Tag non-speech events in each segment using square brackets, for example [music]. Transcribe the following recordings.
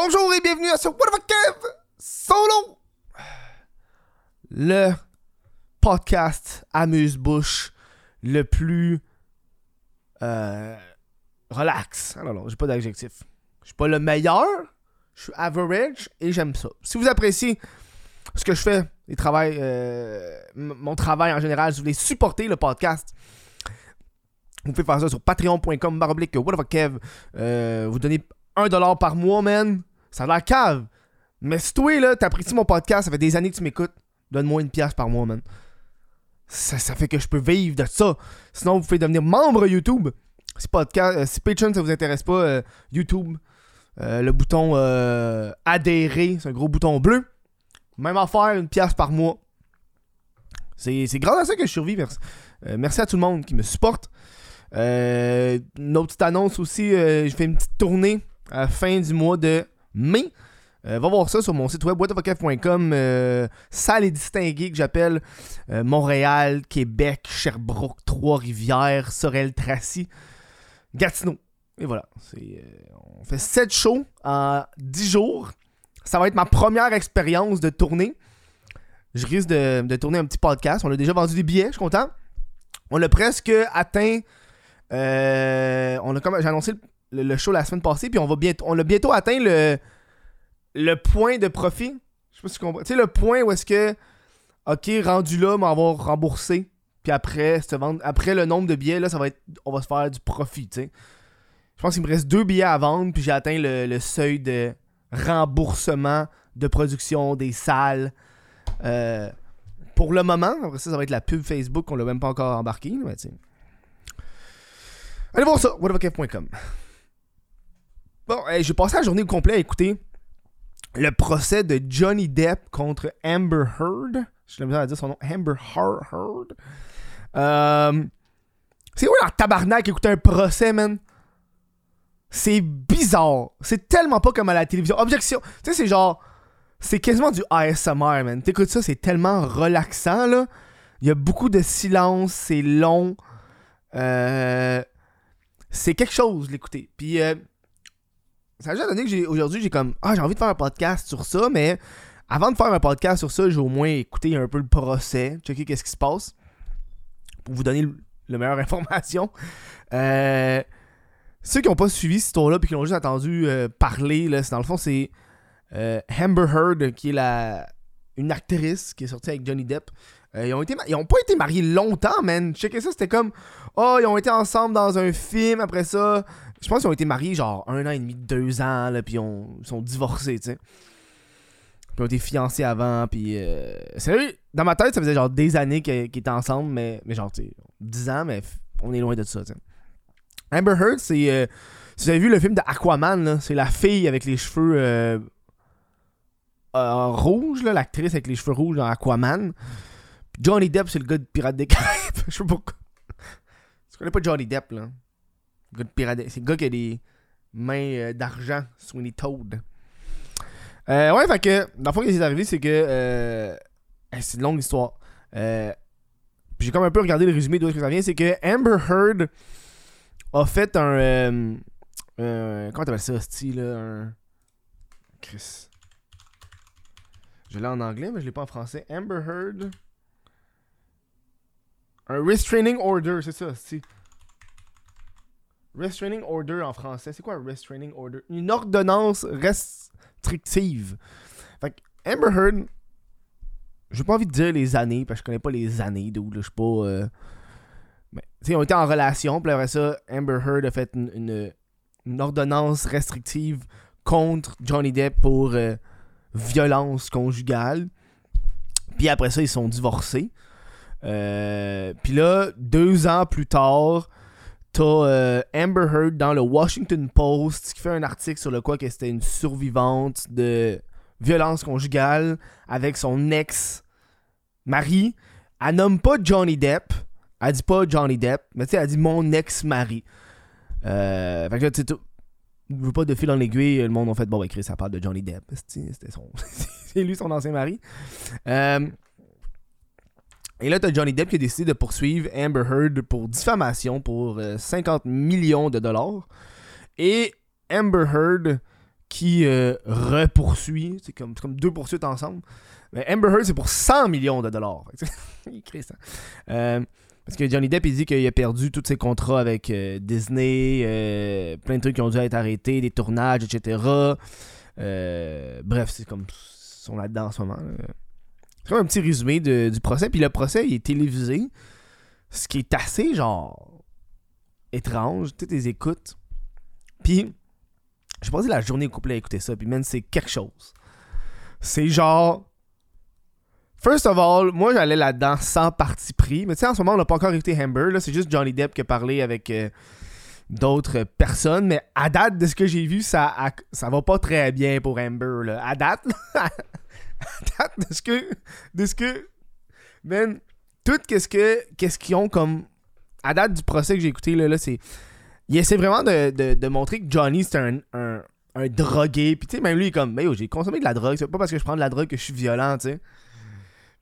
Bonjour et bienvenue à ce What the Kev Solo [sighs] Le podcast amuse-bouche le plus euh, relax. Ah non, j'ai pas d'adjectif. Je suis pas le meilleur, je suis average et j'aime ça. Si vous appréciez ce que je fais, les travail, euh, mon travail en général, si vous voulez supporter le podcast, vous pouvez faire ça sur patreon.com baroblique What Kev. Euh, vous donnez 1$ par mois, man. Ça a l'air cave. Mais si toi, là, t'apprécies mon podcast, ça fait des années que tu m'écoutes, donne-moi une pièce par mois, man. Ça, ça fait que je peux vivre de ça. Sinon, vous pouvez devenir membre YouTube. Si, podcast, euh, si Patreon, ça vous intéresse pas, euh, YouTube, euh, le bouton adhérer, c'est un gros bouton bleu. Même affaire, une pièce par mois. C'est grâce à ça que je survis. Merci, merci à tout le monde qui me supporte. Une autre petite annonce aussi, je fais une petite tournée à la fin du mois de mai. Euh, va voir ça sur mon site web whatofocaf.com. Euh, et distinguée que j'appelle euh, Montréal, Québec, Sherbrooke, Trois-Rivières, Sorel-Tracy, Gatineau. Et voilà. euh, on fait 7 shows en 10 jours. Ça va être ma première expérience de tournée. Je risque de, tourner un petit podcast. On a déjà vendu des billets, je suis content. On a presque atteint. j'ai annoncé le show la semaine passée, puis on va bientôt, on a bientôt atteint le le point de profit. Je sais pas si tu comprends. Tu sais le point où est-ce que ok rendu là, on va rembourser, puis après vendre, après le nombre de billets là, ça va être, on va se faire du profit, tu sais. Je pense qu'il me reste deux billets à vendre, puis j'ai atteint le, le seuil de remboursement de production des salles. Euh, pour le moment, après ça, ça va être la pub Facebook qu'on l'a même pas encore embarqué. Mais. Allez voir ça, whateverkev.com. Bon, j'ai passé la journée au complet à écouter le procès de Johnny Depp contre Amber Heard. Je l'ai à dire son nom, Amber Heard. Euh, c'est quoi leur tabarnak écouter un procès, man? C'est bizarre. C'est tellement pas comme à la télévision. Objection. Tu sais, c'est genre. C'est quasiment du ASMR, man. T'écoutes ça, c'est tellement relaxant, là. Il y a beaucoup de silence, c'est long. Euh, c'est quelque chose, l'écouter. Puis, euh, ça a déjà donné que j'ai aujourd'hui, j'ai comme. Ah, j'ai envie de faire un podcast sur ça, mais avant de faire un podcast sur ça, j'ai au moins écouté un peu le procès, checker qu'est-ce qui se passe. Pour vous donner le meilleure [laughs] information. Euh. Ceux qui n'ont pas suivi cette histoire-là puis qui l'ont juste entendu euh, parler, là, c'est dans le fond, c'est euh, Amber Heard, qui est la, une actrice qui est sortie avec Johnny Depp. Euh, ils, ont été, ils ont pas été mariés longtemps, man. Checkez ça, c'était comme. Oh, ils ont été ensemble dans un film, après ça. Je pense qu'ils ont été mariés genre un an et demi, deux ans, là, puis ils ont- ils sont divorcés, tu sais. Puis ils ont été fiancés avant, puis. Euh, sérieux, dans ma tête, ça faisait genre des années qu'ils étaient ensemble, mais, mais genre, tu sais, 10 ans, mais on est loin de ça, tu sais. Amber Heard, c'est. euh, si vous avez vu le film de Aquaman, là, c'est la fille avec les cheveux euh, euh, rouges, l'actrice avec les cheveux rouges dans Aquaman. Puis Johnny Depp, c'est le gars de Pirates des Caraïbes. [laughs] Je sais pas pourquoi. Tu connais pas Johnny Depp, là? C'est le gars qui a des mains euh, d'argent, Sweeney Toad. Euh, ouais, fait que, dans le fond, ce qui est arrivé, c'est que. euh, c'est une longue histoire. Euh, j'ai comme un peu regardé le résumé d'où est-ce que ça vient. C'est que Amber Heard a fait un. euh, comment t'appelles ça, style là Un. Chris. Je l'ai en anglais, mais je l'ai pas en français. Amber Heard. Un restraining order, c'est ça, c'est. Restraining order en français. C'est quoi un restraining order? Une ordonnance restrictive. Fait que Amber Heard. J'ai pas envie de dire les années, parce que je connais pas les années d'où. Je suis pas. euh, mais, tu sais, on était en relation, puis après ça, Amber Heard a fait une, une, une ordonnance restrictive contre Johnny Depp pour euh, violence conjugale. Puis après ça, ils sont divorcés. Euh, puis là, deux ans plus tard, t'as euh, Amber Heard dans le Washington Post qui fait un article sur le quoi que c'était une survivante de violence conjugale avec son ex-mari. Elle nomme pas Johnny Depp. Elle dit pas Johnny Depp, mais tu sais, elle dit mon ex-mari. Euh, fait que tu veux pas de fil en aiguille, le monde a fait bon, ben Chris, ça parle de Johnny Depp. C'était c'était son. [laughs] C'est lui son ancien mari. Euh, et là, t'as Johnny Depp qui a décidé de poursuivre Amber Heard pour diffamation pour euh, 50 millions de dollars. Et Amber Heard qui euh, repoursuit. C'est comme, deux poursuites ensemble. Mais Amber Heard, c'est pour 100 millions de dollars. [laughs] il crée ça. Euh, parce que Johnny Depp, il dit qu'il a perdu tous ses contrats avec euh, Disney, plein de trucs qui ont dû être arrêtés, des tournages, etc. bref, c'est comme. Ils sont là-dedans en ce moment. C'est comme un petit résumé du procès. Puis le procès, il est télévisé. Ce qui est assez, genre, étrange. Tu sais, écoutes. Puis j'ai passé la journée au complet à écouter ça, puis man, c'est quelque chose. C'est genre. First of all, moi j'allais là-dedans sans parti pris. Mais tu sais, en ce moment, on n'a pas encore écouté Amber. Là, c'est juste Johnny Depp qui a parlé avec euh, d'autres personnes. Mais à date de ce que j'ai vu, ça, ça va pas très bien pour Amber. Là. À date [laughs] de ce que. De ce que. Man, tout qu'est-ce que. Qu'est-ce qu'ils ont comme. À date du procès que j'ai écouté, là, là c'est il essaie vraiment de, montrer que Johnny, c'est un, un, drogué. Puis, tu sais, même lui, il est comme, mais j'ai consommé de la drogue. C'est pas parce que je prends de la drogue que je suis violent, tu sais.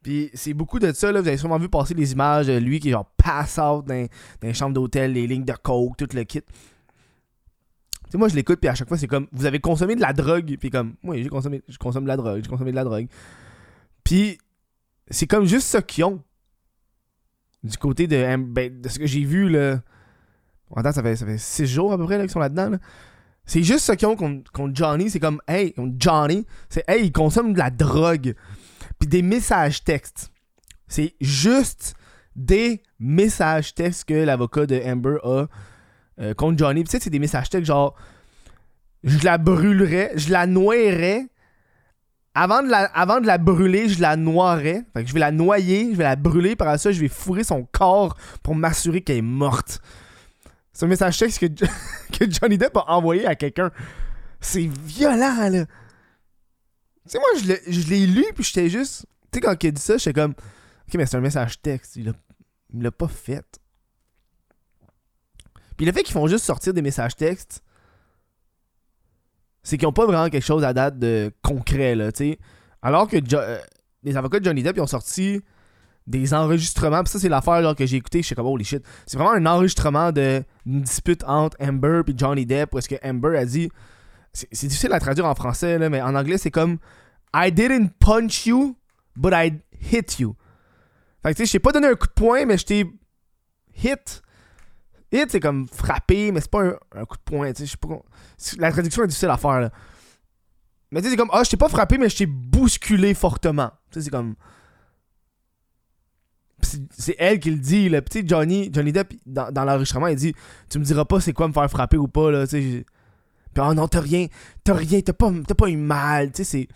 Puis, c'est beaucoup de ça, là. Vous avez sûrement vu passer les images de lui qui genre pass out dans, dans les chambres d'hôtel, les lignes de coke, tout le kit. Moi, je l'écoute, puis à chaque fois, c'est comme, vous avez consommé de la drogue. Puis, comme, oui, j'ai consommé, je consomme de la drogue, j'ai consommé de la drogue. Puis, c'est comme juste ça qu'ils ont. Du côté de, ben, de ce que j'ai vu, là Attends, ça fait, ça fait six jours à peu près qu'ils sont là-dedans. C'est juste ce qu'ils ont contre, Johnny. C'est comme, hey, Johnny, c'est, hey, il consomme de la drogue. Puis des messages textes. C'est juste des messages textes que l'avocat de Amber a euh, contre Johnny. Tu sais, c'est des messages textes genre, je la brûlerais, je la noierais. Avant de, la, avant de la brûler, je la noierais. Fait que je vais la noyer, je vais la brûler. Par ça, je vais fourrer son corps pour m'assurer qu'elle est morte. C'est un message texte que, [laughs] que Johnny Depp a envoyé à quelqu'un. C'est violent, là. Tu sais, moi, je l'ai lu, puis j'étais juste. Tu sais, quand il a dit ça, j'étais comme. Ok, mais c'est un message texte. Il l'a pas fait. Puis le fait qu'ils font juste sortir des messages textes, c'est qu'ils ont pas vraiment quelque chose à date de concret, là, tu sais. Alors que euh, les avocats de Johnny Depp, ils ont sorti des enregistrements. Puis ça, c'est l'affaire que j'ai écouté. Je sais comme, holy shit. C'est vraiment un enregistrement d'une dispute entre Amber et Johnny Depp. Parce que Amber a dit. C'est difficile à traduire en français, là, mais en anglais, c'est comme I didn't punch you, but I hit you. Fait que tu sais, je t'ai pas donné un coup de poing, mais je t'ai hit. Hit, c'est comme frapper, mais c'est pas un, coup de poing. Tu sais. La traduction est difficile à faire, là. Mais tu sais, c'est comme, ah, je t'ai pas frappé, mais je t'ai bousculé fortement. Tu sais, c'est comme c'est elle qui le dit. Là. Puis Johnny, Johnny Depp, dans, dans l'enregistrement, il dit Tu me diras pas c'est quoi me faire frapper ou pas. Là, Puis oh non, t'as rien, t'as rien, t'as pas, pas eu mal. c'est...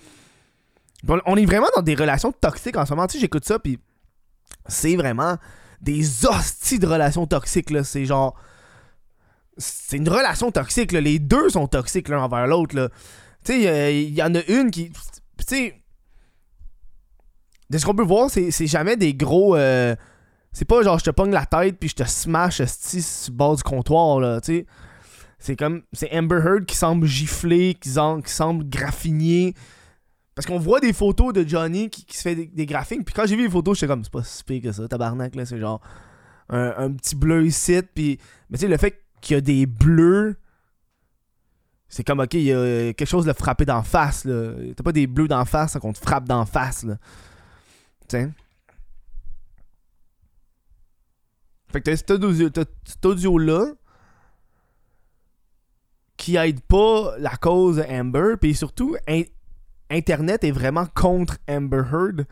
On est vraiment dans des relations toxiques en ce moment. J'écoute ça, puis c'est vraiment des hosties de relations toxiques. Là. C'est genre. C'est une relation toxique. Là. Les deux sont toxiques l'un envers l'autre. Tu sais, il y, en a une qui. Tu sais de ce qu'on peut voir, c'est jamais des gros. Euh, c'est pas genre je te pogne la tête puis je te smash sti sur le bord du comptoir, là, tu sais. C'est comme. C'est Amber Heard qui semble gifler, qui, qui semble graffiner. Parce qu'on voit des photos de Johnny qui, se fait des, graphiques. Puis quand j'ai vu les photos, j'étais comme, c'est pas si pire que ça, tabarnak, là. C'est genre un, petit bleu ici. Puis. Mais tu sais, le fait qu'il y a des bleus. C'est comme, ok, il y a quelque chose de frappé d'en face, là. T'as pas des bleus d'en face, qu'on te frappe d'en face, là. Fait que t'as cet audio-là qui aide pas la cause Amber, puis surtout, Internet est vraiment contre Amber Heard.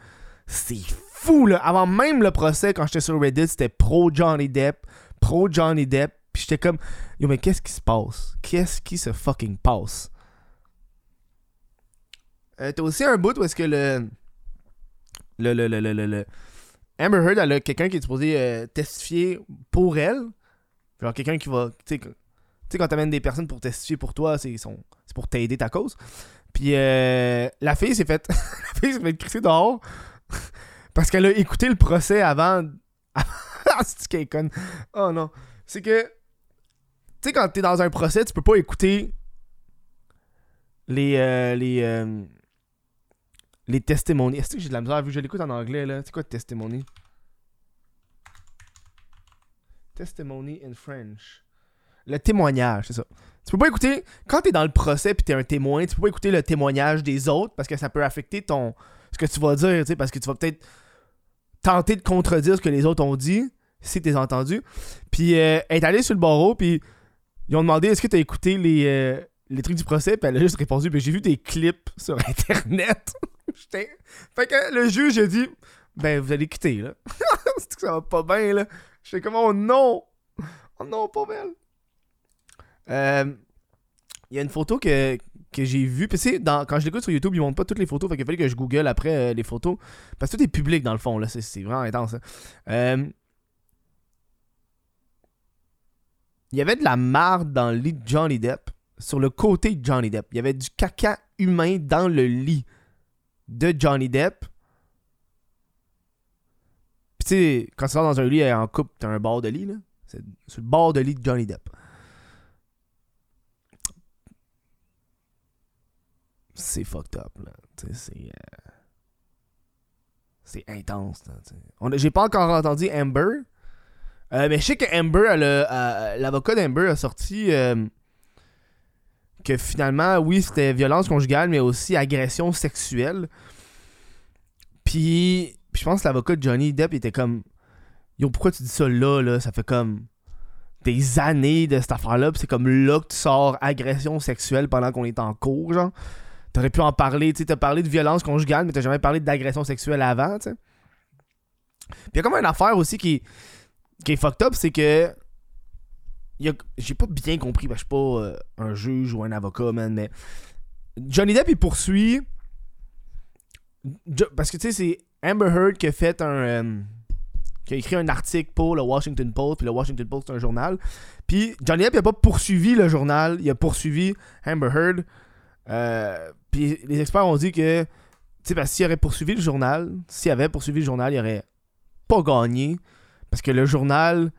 C'est fou, là. Avant même le procès, quand j'étais sur Reddit, c'était pro Johnny Depp, pro Johnny Depp, puis j'étais comme, yo, mais qu'est-ce qui se passe? Qu'est-ce qui se fucking passe? Euh, t'as aussi un bout où est-ce que le le, le, le, le, le, Amber Heard, a quelqu'un qui est supposé euh, testifier pour elle. Genre quelqu'un qui va. Tu sais, quand t'amènes des personnes pour testifier pour toi, c'est pour t'aider ta cause. Puis euh, la fille s'est faite. [laughs] la fille s'est fait crisser dehors. [laughs] parce qu'elle a écouté le procès avant. [laughs] C'est qu'elle conne? Oh non. C'est que. Tu sais, quand t'es dans un procès, tu peux pas écouter les. Euh, les les testimonies. Est-ce que j'ai de la misère? Vu que je l'écoute en anglais là C'est quoi testimony? Testimony in French. Le témoignage, c'est ça. Tu peux pas écouter. Quand t'es dans le procès puis t'es un témoin, tu peux pas écouter le témoignage des autres parce que ça peut affecter ton. ce que tu vas dire, tu sais, parce que tu vas peut-être tenter de contredire ce que les autres ont dit, si t'es entendu. Puis euh, elle est allée sur le barreau, puis ils ont demandé est-ce que t'as écouté les, euh, les trucs du procès, puis elle a juste répondu, puis j'ai vu des clips [laughs] sur internet. [laughs] Fait que le juge a dit ben vous allez quitter là. [laughs] c'est que ça va pas bien là. J'étais comme oh non! Oh non, pas belle! Euh, Il y a une photo que, que j'ai vue. Puis quand je l'écoute sur YouTube, ils montrent pas toutes les photos. Fait qu'il fallait que je google après euh, les photos. Parce que tout est public dans le fond. là C'est vraiment intense. hein. Euh, Il y avait de la marde dans le lit de Johnny Depp. Sur le côté de Johnny Depp. Il y avait du caca humain dans le lit de Johnny Depp. Puis tu sais, quand tu sors dans un lit en couple, t'as un bord de lit, là. C'est le bord de lit de Johnny Depp. C'est fucked up, là. C'est. euh, C'est intense, là. J'ai pas encore entendu Amber. Euh, mais je sais que Amber, euh, l'avocat d'Amber a sorti que finalement, oui, c'était violence conjugale, mais aussi agression sexuelle. Puis, je pense que l'avocat de Johnny Depp était comme Yo, pourquoi tu dis ça là, là? Ça fait comme des années de cette affaire-là, c'est comme là que tu sors agression sexuelle pendant qu'on est en cours, genre. T'aurais pu en parler, tu t'as parlé de violence conjugale, mais t'as jamais parlé d'agression sexuelle avant, tu sais. Puis y a comme une affaire aussi qui, qui est fucked up, c'est que. J'ai pas bien compris, que je suis pas euh, un juge ou un avocat, man, mais. Johnny Depp, il poursuit. Parce que tu sais, c'est Amber Heard qui a fait un. euh, qui a écrit un article pour le Washington Post, puis le Washington Post c'est un journal. Puis Johnny Depp il a pas poursuivi le journal, il a poursuivi Amber Heard. Euh, puis les experts ont dit que, tu sais, parce s'il aurait poursuivi le journal, s'il avait poursuivi le journal, il aurait pas gagné. Parce que le journal,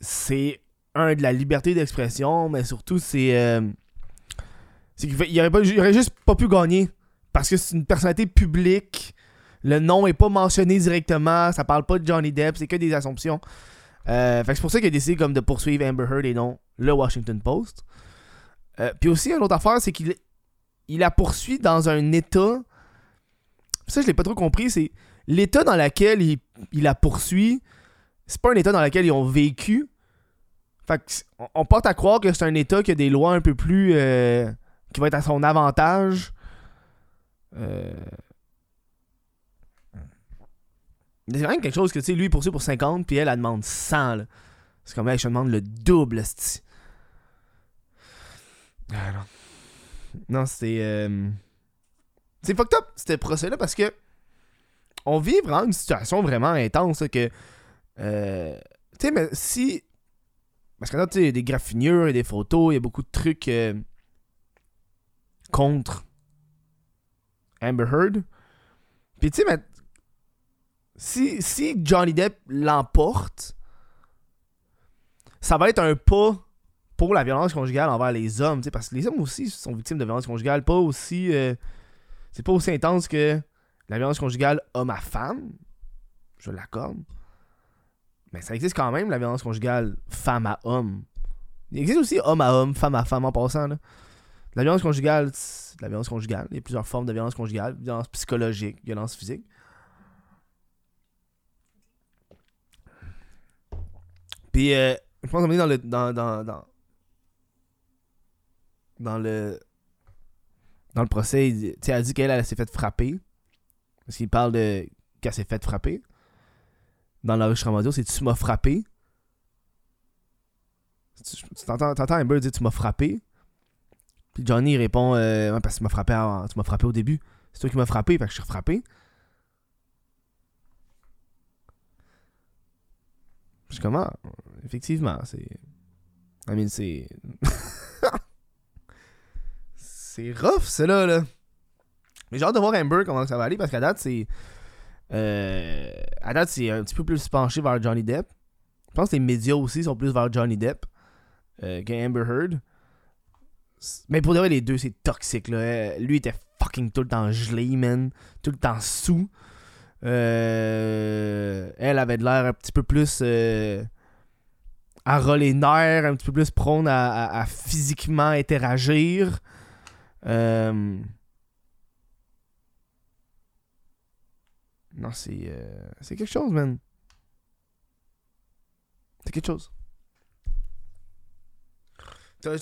c'est un de la liberté d'expression, mais surtout c'est. euh, c'est qu'il aurait, il aurait juste pas pu gagner. Parce que c'est une personnalité publique. Le nom est pas mentionné directement. Ça parle pas de Johnny Depp. C'est que des assumptions. Euh, c'est pour ça qu'il a décidé comme de poursuivre Amber Heard et non le Washington Post. Euh, Puis aussi, une autre affaire, c'est qu'il il la poursuit dans un état. Ça, je l'ai pas trop compris. C'est l'état dans lequel il, il la poursuit. C'est pas un état dans lequel ils ont vécu. Fait que on- porte à croire que c'est un état qui a des lois un peu plus. euh, qui va être à son avantage. Euh... C'est quand même quelque chose que, tu sais, lui, il poursuit pour 50, puis elle, elle demande 100, là. C'est comme, hey, je demande le double, esti. Ah non. Non, c'est... euh, C'est fucked up, ce procès-là, parce que on vit vraiment une situation vraiment intense, que... euh, Tu sais, mais si... Parce que là, tu des graffinures, a des photos, il y a beaucoup de trucs euh, contre Amber Heard. Puis tu sais, mais si, si Johnny Depp l'emporte, ça va être un pas pour la violence conjugale envers les hommes, parce que les hommes aussi sont victimes de violence conjugale, pas aussi... euh, c'est pas aussi intense que la violence conjugale homme à femme, je l'accorde. Mais ça existe quand même, la violence conjugale femme à homme. Il existe aussi homme à homme, femme à femme en passant, là. La violence conjugale, c'est la violence conjugale. Il y a plusieurs formes de violence conjugale. Violence psychologique, violence physique. Puis, euh, je pense qu'on est dans le. Dans, dans le. Dans le procès, il elle dit qu'elle, elle s'est fait frapper. Parce qu'il parle de. qu'elle s'est fait frapper. Dans l'enregistrement audio, c'est Tu m'as frappé. Tu t'entends, Amber dire Tu m'as frappé. Puis Johnny répond euh, parce que tu m'as frappé, tu m'as frappé au début. C'est toi qui m'as frappé, fait que je suis frappé. Je comment Effectivement, c'est. I mean, c'est. [laughs] c'est rough, c'est là. Mais j'ai hâte de voir Amber comment ça va aller parce qu'à date, c'est. Euh, à date, c'est un petit peu plus penché vers Johnny Depp. Je pense que les médias aussi sont plus vers Johnny Depp euh, que Amber Heard. Mais pour de vrai, les deux, c'est toxique. Là. Euh, Lui était fucking tout le temps gelé, man. Tout le temps sous. Euh, elle avait de l'air un petit peu plus à ras nerfs, un petit peu plus prône à physiquement interagir. Euh, Non, c'est. euh, C'est quelque chose, man. C'est quelque chose. T'as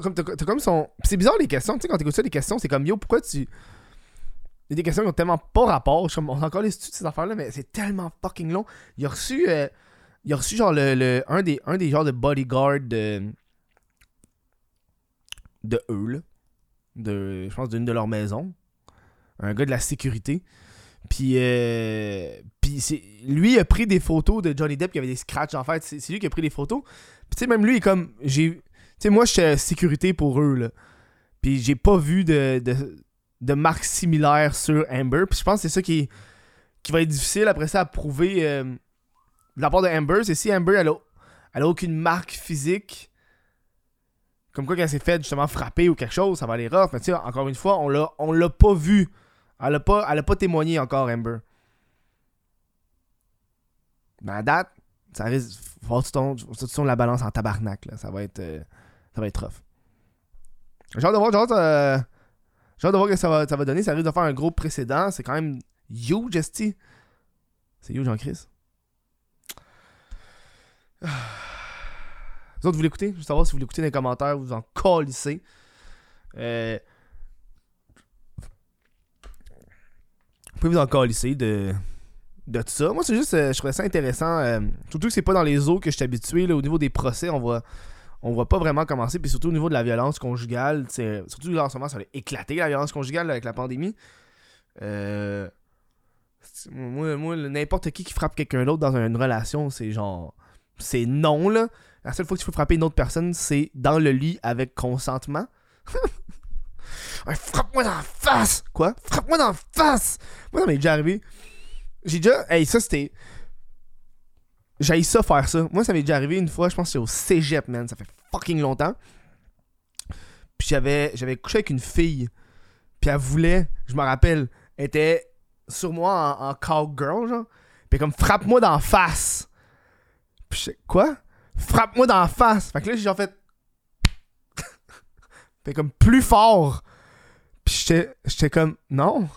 comme, comme son. C'est bizarre les questions, tu sais, quand t'écoutes ça, les questions, c'est comme yo, pourquoi tu. Il y a des questions qui ont tellement pas rapport. Je suis comme, on a encore les études de ces affaires-là, mais c'est tellement fucking long. Il a reçu. euh, il a reçu genre le, le- un, des, un des genres de bodyguard de. de eux, là. De, je pense d'une de leurs maisons. Un gars de la sécurité. Puis, euh, puis c'est, lui a pris des photos de Johnny Depp qui avait des scratchs en fait. C'est, lui qui a pris les photos. Puis tu sais, même lui, il est comme. Tu sais, moi, j'étais sécurité pour eux, là. Puis j'ai pas vu de marque similaire sur Amber. Puis je pense que c'est ça qui, qui va être difficile après ça à prouver euh, de la part de Amber. C'est si Amber, elle a, elle a aucune marque physique. Comme quoi qu'elle s'est fait justement frapper ou quelque chose, ça va aller rough. Mais tu sais, encore une fois, on l'a, l'a pas vu. Elle a pas, elle pas témoigné encore, Amber. Mais à date, ça risque. Faut que tu la balance en tabarnak, là. Ça va être. euh, ça va être rough. J'ai hâte de voir, j'ai euh, de voir que ça va, ça va donner. Ça risque de faire un gros précédent. C'est quand même huge, esti. C'est huge en crise. Vous autres, vous l'écoutez? Je veux savoir si vous l'écoutez dans les commentaires, vous en colissez. Euh, vous pouvez vous en calisser de, de tout ça. Moi, c'est juste, euh, je trouvais ça intéressant. euh, surtout que c'est pas dans les eaux que je suis habitué. là, au niveau des procès, on voit, on voit pas vraiment commencer. Puis surtout au niveau de la violence conjugale, surtout là en ce moment, ça a éclaté la violence conjugale avec la pandémie. Euh, moi, moi, n'importe qui qui frappe quelqu'un d'autre dans une relation, c'est genre. C'est non, là. La seule fois que tu peux frapper une autre personne, c'est dans le lit avec consentement. [laughs] Frappe-moi dans la face! Quoi? Frappe-moi dans la face! Moi, ça m'est déjà arrivé. J'ai déjà. Hey, ça, c'était. J'ai ça faire ça. Moi, ça m'est déjà arrivé une fois, je pense que c'est au cégep, man. Ça fait fucking longtemps. Puis j'avais, j'avais couché avec une fille. Puis elle voulait, je me rappelle, elle était sur moi en, cowgirl, genre. Puis comme, frappe-moi la face. Puis je quoi? Frappe-moi dans la face. Fait que là, j'ai genre fait. [laughs] fait comme plus fort. Puis j'étais, comme, non.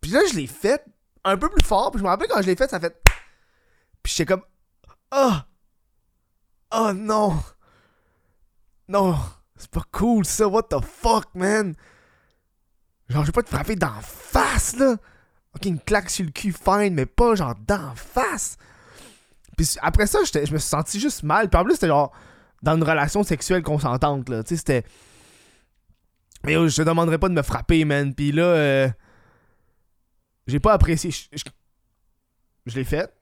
Puis, là, je l'ai fait un peu plus fort. Puis je me rappelle quand je l'ai fait, ça fait. Puis j'étais comme, ah! Oh non! Non! C'est pas cool ça, what the fuck, man! Genre, je vais pas te frapper d'en face, là! Ok, une claque sur le cul, fine, mais pas genre d'en face! Puis après ça, je me suis senti juste mal. Puis en plus, c'était genre dans une relation sexuelle consentante, là. Tu sais, c'était. Mais je te demanderais pas de me frapper, man. Puis là, euh, j'ai pas apprécié. Je, l'ai fait.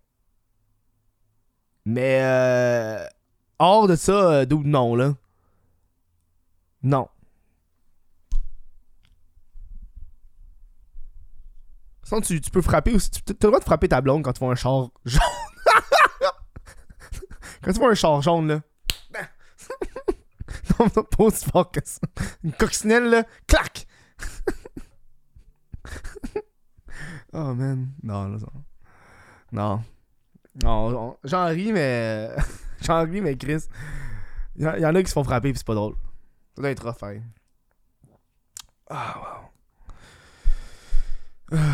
Mais euh, hors de ça, euh, non, là. Non. Tu, tu peux frapper aussi. Tu as le droit de frapper ta blonde quand tu vois un char. Quand tu vois un char jaune, là. [laughs] non, non, pas aussi fort que ça. Une coccinelle, là. Clac! [laughs] oh, man. Non, là. Non. Non, on- j'en ris, mais. [laughs] j'en ris, mais Chris. Il y, y en a qui se font frapper, pis c'est pas drôle. Ça doit être rough, hein. Ah, wow. [sighs]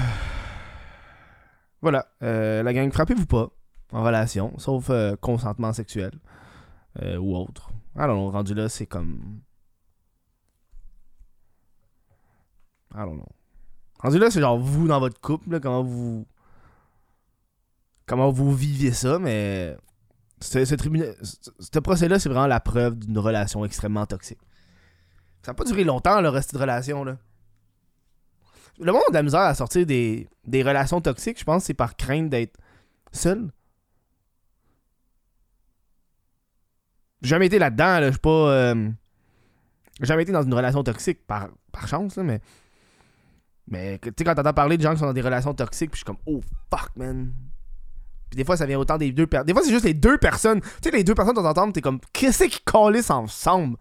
Voilà. Euh, la gang, frappez-vous pas en relation, sauf euh, consentement sexuel euh, ou autre. Alors, rendu là, c'est comme. I don't. Rendu là, c'est genre vous dans votre couple, là, comment vous. Comment vous vivez ça, mais. Ce, ce, tribunal, ce, ce procès-là, c'est vraiment la preuve d'une relation extrêmement toxique. Ça n'a pas duré longtemps, le reste de relation, là. Le monde a de la misère à sortir des, des relations toxiques, je pense, c'est par crainte d'être seul. Jamais été là-dedans, là. Je pas. euh, jamais été dans une relation toxique par, par chance, là, mais. Mais tu sais, quand t'entends parler de gens qui sont dans des relations toxiques, puis je suis comme, oh fuck, man. Puis des fois, ça vient autant des deux personnes. Des fois, c'est juste les deux personnes. Tu sais, les deux personnes, de temps t'es comme, qu'est-ce qu'ils calissent ensemble?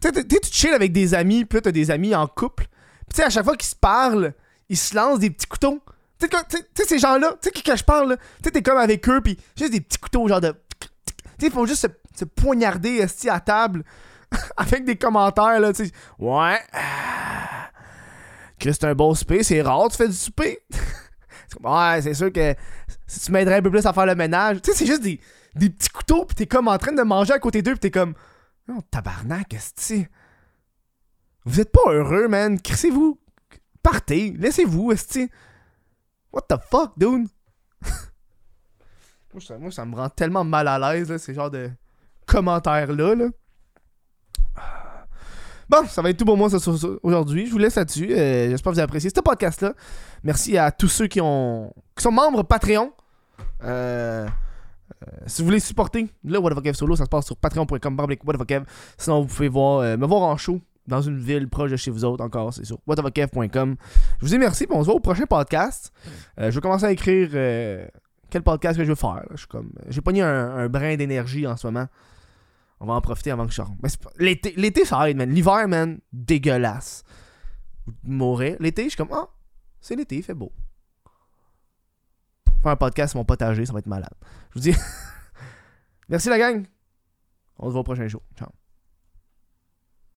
Tu sais, tu chill avec des amis, puis là, t'as des amis en couple. Puis tu sais, à chaque fois qu'ils se parlent, ils se lancent des petits couteaux. Tu sais, ces gens-là, tu sais, qui que je parle, tu sais, t'es comme avec eux, puis juste des petits couteaux, genre de ils font juste se, poignarder esti, à table [laughs] avec des commentaires, là, tu sais. Ouais. Chris, c'est un beau souper, c'est rare, tu fais du souper. [laughs] Ouais, c'est sûr que si tu m'aiderais un peu plus à faire le ménage. Tu sais, c'est juste des, des petits couteaux, pis t'es comme en train de manger à côté d'eux, pis t'es comme, oh, tabarnak, esti. Vous êtes pas heureux, man. Crissez-vous. Partez. Laissez-vous, esti. What the fuck, dude? [laughs] moi, ça, me rend tellement mal à l'aise, ces genres de commentaires-là, là. Bon, ça va être tout pour moi aujourd'hui. Je vous laisse là-dessus. Euh, J'espère que vous avez apprécié ce podcast-là. Merci à tous ceux qui, ont, qui sont membres Patreon. Euh, euh, si vous voulez supporter le What Kev Solo, ça se passe sur patreon.com. Sinon, vous pouvez voir, euh, me voir en show dans une ville proche de chez vous autres encore. C'est sur whatthefuckkev.com. Je vous dis merci. on se voit au prochain podcast. Je vais commencer à écrire quel podcast que je veux faire. Je suis comme, j'ai pogné un, un brin d'énergie en ce moment. On va en profiter avant que je sorte. L'été, l'été, ça aide, man. L'hiver, man, dégueulasse. Mourrez. L'été, je suis comme, ah, c'est l'été, il fait beau. Faire un podcast sur mon potager, ça va être malade. Je vous dis, [laughs] merci la gang. On se voit au prochain show. Ciao.